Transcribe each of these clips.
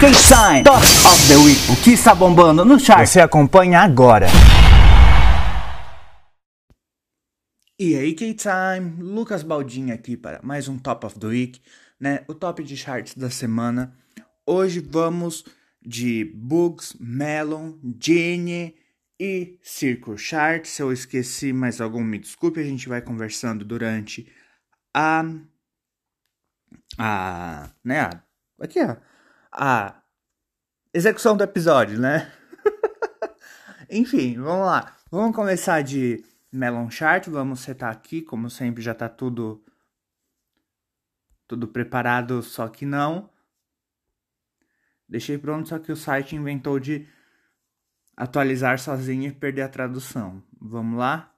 K-Time Top of the Week. O que está bombando no chart? Você acompanha agora. E aí, K-Time, Lucas Baldini aqui para mais um Top of the Week, né? O top de charts da semana. Hoje vamos de Bugs, Melon, Genie e Circle Chart. Se eu esqueci mais algum, me desculpe, a gente vai conversando durante a. a. né? A, aqui, ó. A execução do episódio, né? Enfim, vamos lá. Vamos começar de Melon Chart. Vamos setar aqui, como sempre, já tá tudo. Tudo preparado, só que não. Deixei pronto, só que o site inventou de atualizar sozinho e perder a tradução. Vamos lá?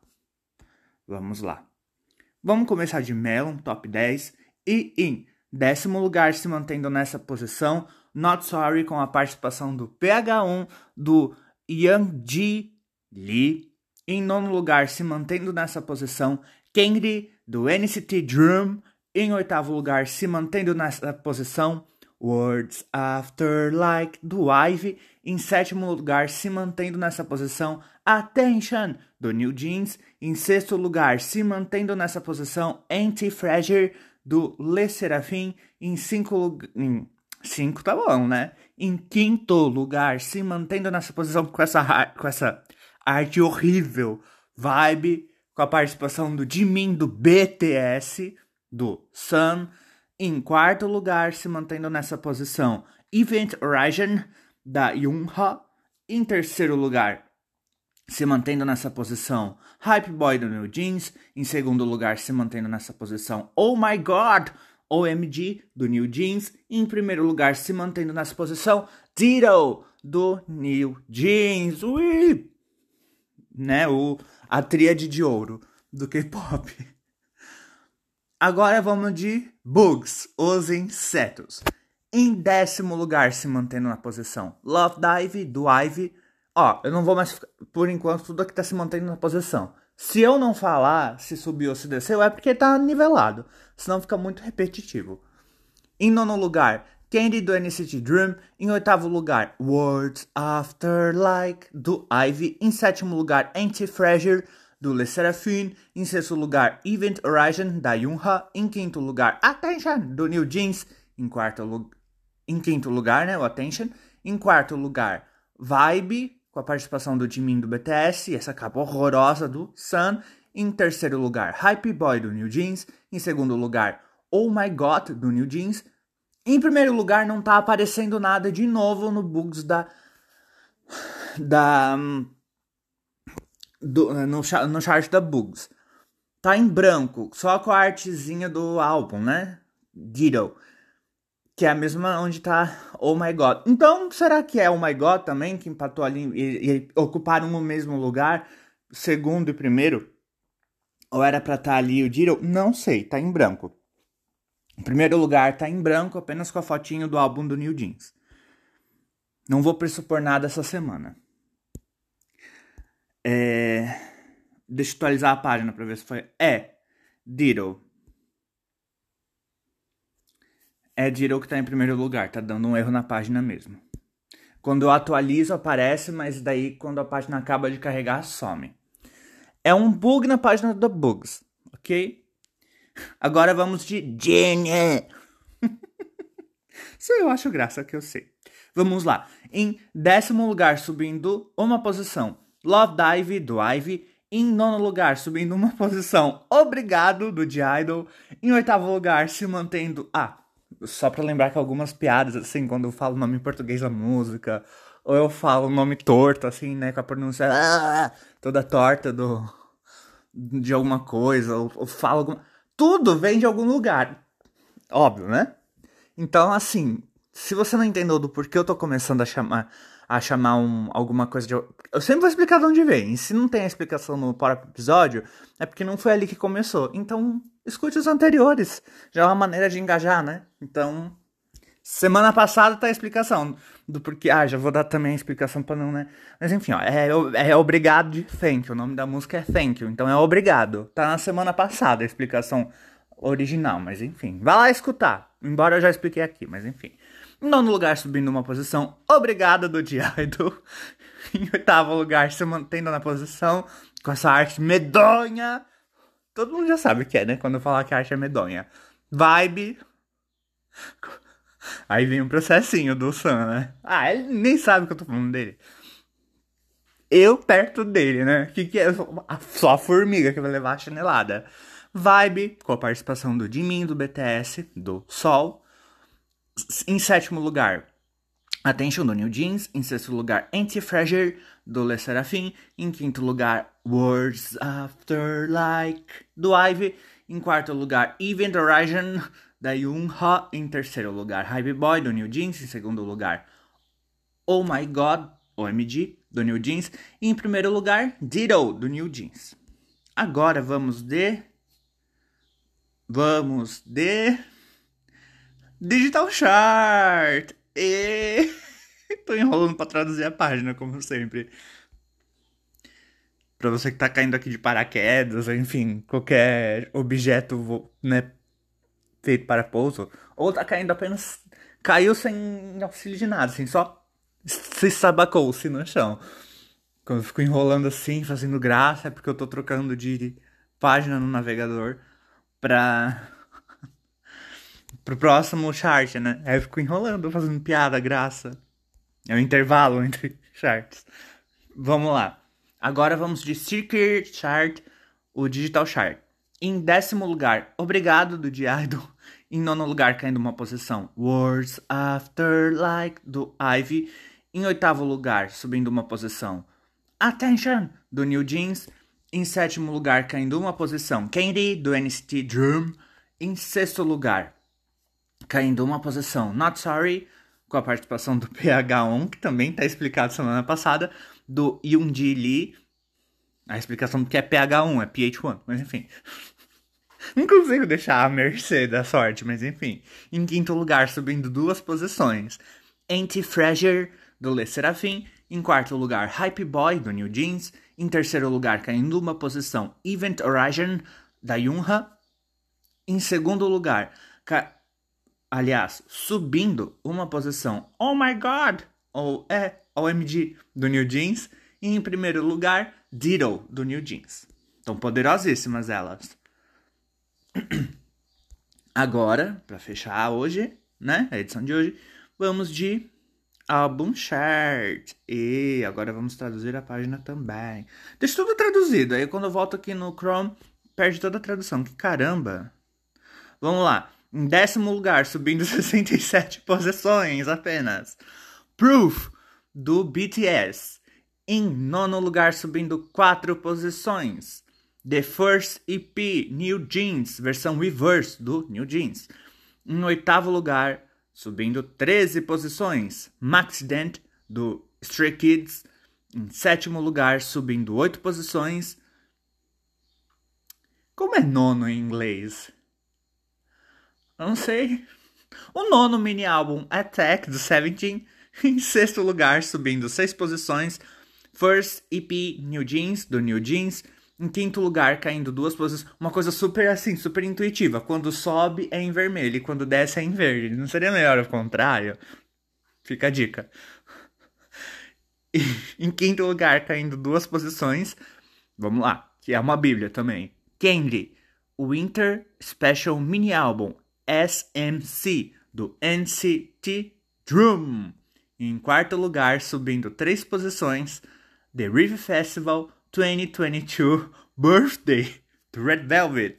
Vamos lá. Vamos começar de Melon, top 10. E em décimo lugar, se mantendo nessa posição, Not Sorry, com a participação do PH1 do Yang Ji Lee. Em nono lugar, se mantendo nessa posição, Kengri do NCT Dream. Em oitavo lugar, se mantendo nessa posição, Words After Like do Ivy. Em sétimo lugar, se mantendo nessa posição, Attention do New Jeans. Em sexto lugar, se mantendo nessa posição, Anti-Fragile do Le Serafim. Em cinco lugar. Cinco tá bom, né? Em quinto lugar, se mantendo nessa posição com essa, com essa arte horrível, vibe, com a participação do Jimin do BTS, do Sun. Em quarto lugar, se mantendo nessa posição, Event Horizon, da Yunha. Em terceiro lugar, se mantendo nessa posição, Hype Boy do New Jeans. Em segundo lugar, se mantendo nessa posição, Oh My God, OMG do New Jeans. Em primeiro lugar, se mantendo nessa posição, Ditto do New Jeans. Ui! Né, o, a tríade de ouro do K-pop. Agora vamos de bugs, os insetos. Em décimo lugar, se mantendo na posição Love Dive, do Ivy. Ó, eu não vou mais. Por enquanto, tudo aqui tá se mantendo na posição. Se eu não falar se subiu ou se desceu, é porque tá nivelado. Senão fica muito repetitivo. Em nono lugar, Candy do NCT Dream. Em oitavo lugar, Words After Like do Ivy. Em sétimo lugar, Anti-Fragile do Le Seraphine. Em sexto lugar, Event Horizon, da Yunha. Em quinto lugar, Attention, do New Jeans. Em, quarto em quinto lugar, né, o Attention. Em quarto lugar, Vibe, com a participação do Jimin do BTS. Essa capa horrorosa do Sun. Em terceiro lugar, Hype Boy, do New Jeans. Em segundo lugar, Oh My God, do New Jeans. Em primeiro lugar, não tá aparecendo nada de novo no bugs da... Da... Do, no, no chart da Bugs. Tá em branco, só com a artezinha do álbum, né? Ditto. Que é a mesma onde tá Oh My God. Então, será que é Oh My God também que empatou ali e, e ocuparam o mesmo lugar, segundo e primeiro? Ou era pra estar tá ali o Ditto? Não sei, tá em branco. O primeiro lugar tá em branco, apenas com a fotinho do álbum do New Jeans. Não vou pressupor nada essa semana. É... Deixa eu atualizar a página para ver se foi. É, Ditto. É Ditto que tá em primeiro lugar, tá dando um erro na página mesmo. Quando eu atualizo aparece, mas daí quando a página acaba de carregar some. É um bug na página da Bugs, ok? Agora vamos de Genie. Isso eu acho graça que eu sei. Vamos lá. Em décimo lugar, subindo uma posição, Love Dive do Ivy. Em nono lugar, subindo uma posição, Obrigado do The Idol. Em oitavo lugar, se mantendo. Ah, só pra lembrar que algumas piadas, assim, quando eu falo o nome em português da música, ou eu falo o nome torto, assim, né, com a pronúncia ah, toda torta do, de alguma coisa, ou, ou falo alguma. Tudo vem de algum lugar. Óbvio, né? Então, assim, se você não entendeu do porquê eu tô começando a chamar a chamar um, alguma coisa de. Eu sempre vou explicar de onde vem. E se não tem a explicação no próprio episódio, é porque não foi ali que começou. Então, escute os anteriores. Já é uma maneira de engajar, né? Então, semana passada tá a explicação do porquê. Ah, já vou dar também a explicação pra não, né? Mas enfim, ó, é, é obrigado de thank you. O nome da música é thank you. Então é obrigado. Tá na semana passada a explicação original, mas enfim. Vai lá escutar. Embora eu já expliquei aqui, mas enfim. Nono lugar, subindo uma posição, Obrigada do Diaido. Em oitavo lugar, se mantendo na posição com essa arte medonha. Todo mundo já sabe o que é, né? Quando eu falar que a arte é medonha. Vibe. Aí vem um processinho do Sam, né? Ah, ele nem sabe que eu tô falando dele. Eu perto dele, né? Que que é? Só a formiga que vai levar a chinelada. Vibe, com a participação do Jimin, do BTS, do Sol. Em sétimo lugar, Attention, do New Jeans. Em sexto lugar, Anti-Fragile, do Le Serafim. Em quinto lugar, Words After Like, do Ivy. Em quarto lugar, Event Horizon, da Yoonha. Em terceiro lugar, Hype Boy, do New Jeans. Em segundo lugar, Oh My God, OMG, do New Jeans. E em primeiro lugar, Ditto, do New Jeans. Agora vamos de... Vamos de... Digital Chart. E... Tô enrolando pra traduzir a página, como sempre. Pra você que tá caindo aqui de paraquedas, enfim, qualquer objeto, né, feito para pouso. Ou tá caindo apenas... Caiu sem auxílio de nada, assim, só se sabacou-se no chão. Quando eu fico enrolando assim, fazendo graça, é porque eu tô trocando de página no navegador pra pro próximo chart, né? Aí eu fico enrolando, fazendo piada, graça. É o um intervalo entre charts. Vamos lá. Agora vamos de Circuit Chart, o Digital Chart. Em décimo lugar, Obrigado, do Diado. Em nono lugar, caindo uma posição, Words After Like, do Ivy. Em oitavo lugar, subindo uma posição, Attention, do New Jeans. Em sétimo lugar, caindo uma posição, Candy, do NCT Dream. Em sexto lugar, caindo uma posição Not Sorry, com a participação do PH1, que também está explicado semana passada, do Yoonji Lee. A explicação do que é PH1, é PH1, mas enfim. Não consigo deixar a mercê da sorte, mas enfim. Em quinto lugar, subindo duas posições, Anti-Fragile, do Le Serafim. Em quarto lugar, Hype Boy, do New Jeans. Em terceiro lugar, caindo uma posição, Event Horizon, da Yunha. Em segundo lugar, aliás, subindo uma posição Oh My God, ou é OMG do New Jeans, e em primeiro lugar, Ditto do New Jeans. Estão poderosíssimas elas. Agora, para fechar hoje, né, a edição de hoje, vamos de álbum chart. E agora vamos traduzir a página também. Deixa tudo traduzido, aí quando eu volto aqui no Chrome, perde toda a tradução. Que caramba! Vamos lá. Em décimo lugar, subindo 67 posições apenas. Proof, do BTS. Em nono lugar, subindo 4 posições. The First EP, New Jeans, versão reverse do New Jeans. Em oitavo lugar, subindo 13 posições. Maxident, do Stray Kids. Em sétimo lugar, subindo 8 posições. Como é nono em inglês? Não sei. O nono mini álbum Attack do Seventeen, em sexto lugar, subindo seis posições. First EP New Jeans do New Jeans, em quinto lugar, caindo duas posições. Uma coisa super assim, super intuitiva. Quando sobe é em vermelho e quando desce é em verde. Não seria melhor o contrário? Fica a dica. E, em quinto lugar, caindo duas posições. Vamos lá, que é uma bíblia também. Candy, Winter Special Mini Album SMC, do NCT Drum. Em quarto lugar, subindo três posições, The River Festival 2022 Birthday, do Red Velvet.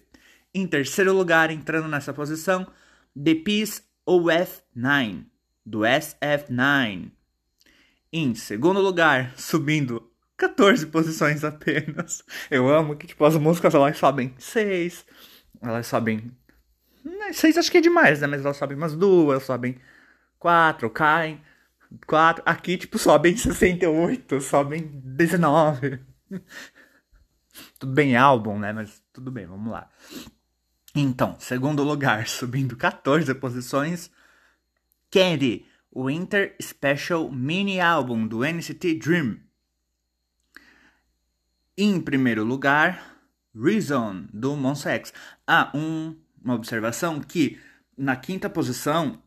Em terceiro lugar, entrando nessa posição, The Peace OF9, do SF9. Em segundo lugar, subindo 14 posições apenas. Eu amo que tipo, as músicas elas sobem 6, elas sobem Seis acho que é demais, né? Mas elas sobem umas duas, sobem quatro, caem quatro. Aqui, tipo, sobem 68, sobem 19. tudo bem, álbum, né? Mas tudo bem, vamos lá. Então, segundo lugar, subindo 14 posições, Candy, Winter Special Mini Álbum do NCT Dream. Em primeiro lugar, Reason, do Monsta X. Ah, um uma observação que na quinta posição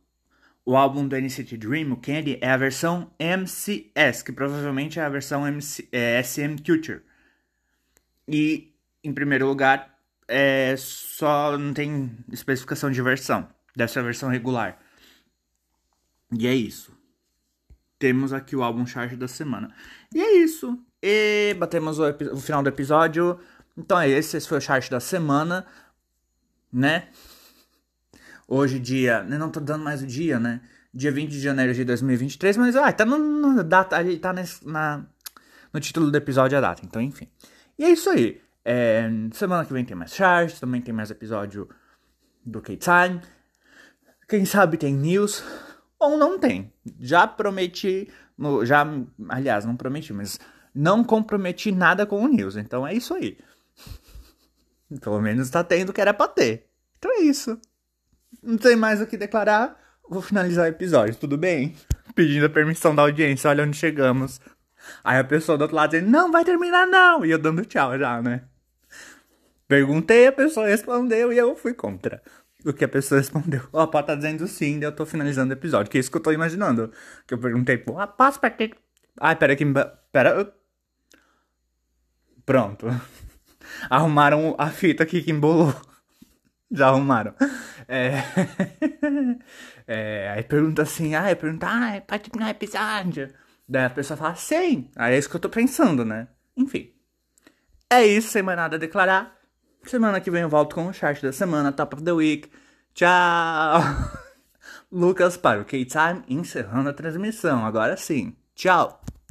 o álbum do NCT Dream, o Candy, é a versão MCS, que provavelmente é a versão MC, é, SM Culture. E, em primeiro lugar, é, só não tem especificação de versão. Deve ser a versão regular. E é isso. Temos aqui o álbum chart da semana. E é isso. E batemos o, o final do episódio. Então é esse. Esse foi o chart da semana. Né? Hoje, dia. Não tô dando mais o dia, né? Dia 20 de janeiro de 2023. Mas, ah, tá no, no data. Tá nesse, na, no título do episódio a data. Então, enfim. E é isso aí. É, semana que vem tem mais charts, também tem mais episódio do K-Time. Quem sabe tem news ou não tem. Já prometi, no, já, aliás, não prometi, mas não comprometi nada com o news. Então é isso aí. Pelo menos tá tendo o que era pra ter. Então é isso. Não tem mais o que declarar. Vou finalizar o episódio, tudo bem? Pedindo a permissão da audiência, olha onde chegamos. Aí a pessoa do outro lado dizendo, não, vai terminar não. E eu dando tchau já, né? Perguntei, a pessoa respondeu e eu fui contra o que a pessoa respondeu. O Apó tá dizendo sim, daí eu tô finalizando o episódio. Que é isso que eu tô imaginando. Que eu perguntei, pô, Após pra que. Ai, pera que. Pera. Pronto. Arrumaram a fita aqui que embolou. Já arrumaram. É... é... Aí pergunta assim, ah, pergunta, ah, pode terminar o episódio. Daí a pessoa fala, sim. Aí é isso que eu tô pensando, né? Enfim. É isso, sem mais nada a declarar. Semana que vem eu volto com o chat da semana, Top of the Week. Tchau! Lucas para o K-Time encerrando a transmissão. Agora sim. Tchau!